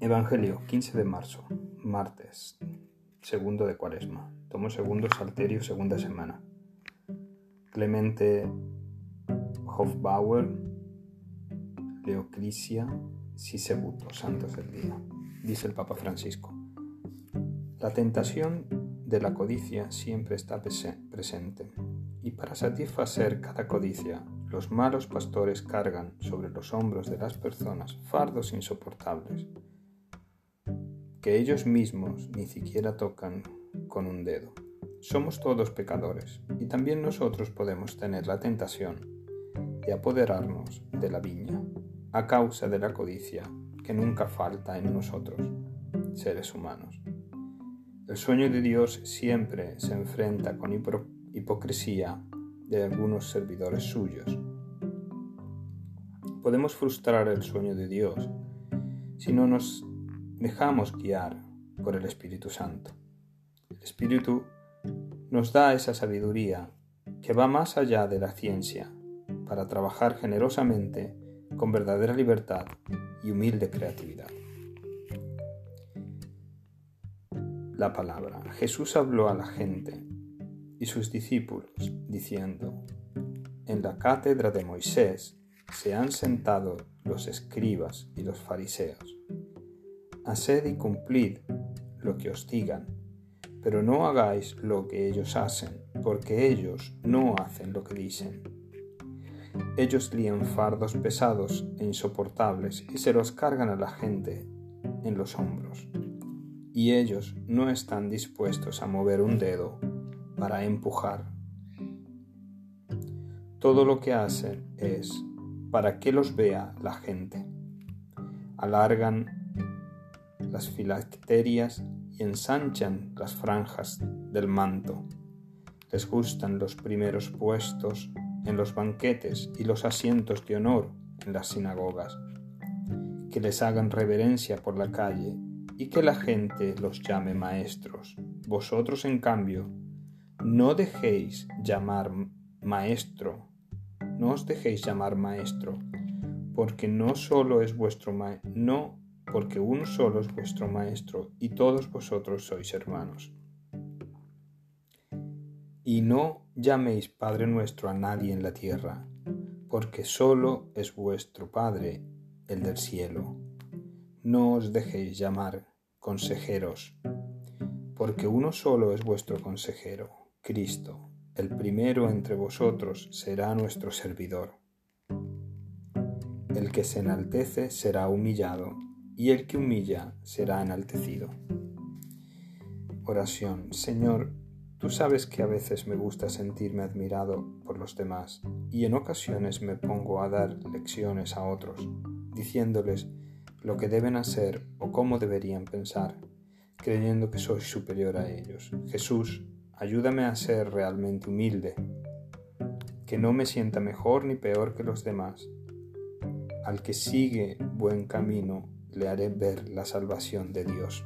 Evangelio, 15 de marzo, martes, segundo de cuaresma. Tomo segundo salterio, segunda semana. Clemente Hofbauer, Leocrisia, Sisebuto, santos del día. Dice el Papa Francisco. La tentación de la codicia siempre está presente y para satisfacer cada codicia los malos pastores cargan sobre los hombros de las personas fardos insoportables que ellos mismos ni siquiera tocan con un dedo. Somos todos pecadores y también nosotros podemos tener la tentación de apoderarnos de la viña a causa de la codicia que nunca falta en nosotros, seres humanos. El sueño de Dios siempre se enfrenta con hipocresía de algunos servidores suyos. Podemos frustrar el sueño de Dios si no nos dejamos guiar por el Espíritu Santo. El Espíritu nos da esa sabiduría que va más allá de la ciencia para trabajar generosamente con verdadera libertad y humilde creatividad. La palabra. Jesús habló a la gente y sus discípulos diciendo, en la cátedra de Moisés se han sentado los escribas y los fariseos haced y cumplid lo que os digan, pero no hagáis lo que ellos hacen, porque ellos no hacen lo que dicen. Ellos lían fardos pesados e insoportables y se los cargan a la gente en los hombros, y ellos no están dispuestos a mover un dedo para empujar. Todo lo que hacen es para que los vea la gente. Alargan las filacterias y ensanchan las franjas del manto. Les gustan los primeros puestos en los banquetes y los asientos de honor en las sinagogas. Que les hagan reverencia por la calle y que la gente los llame maestros. Vosotros, en cambio, no dejéis llamar maestro, no os dejéis llamar maestro, porque no solo es vuestro maestro, no porque uno solo es vuestro Maestro y todos vosotros sois hermanos. Y no llaméis Padre nuestro a nadie en la tierra, porque solo es vuestro Padre, el del cielo. No os dejéis llamar consejeros, porque uno solo es vuestro consejero, Cristo. El primero entre vosotros será nuestro servidor. El que se enaltece será humillado y el que humilla será enaltecido. Oración. Señor, tú sabes que a veces me gusta sentirme admirado por los demás y en ocasiones me pongo a dar lecciones a otros, diciéndoles lo que deben hacer o cómo deberían pensar, creyendo que soy superior a ellos. Jesús, ayúdame a ser realmente humilde, que no me sienta mejor ni peor que los demás. Al que sigue buen camino, le haré ver la salvación de Dios.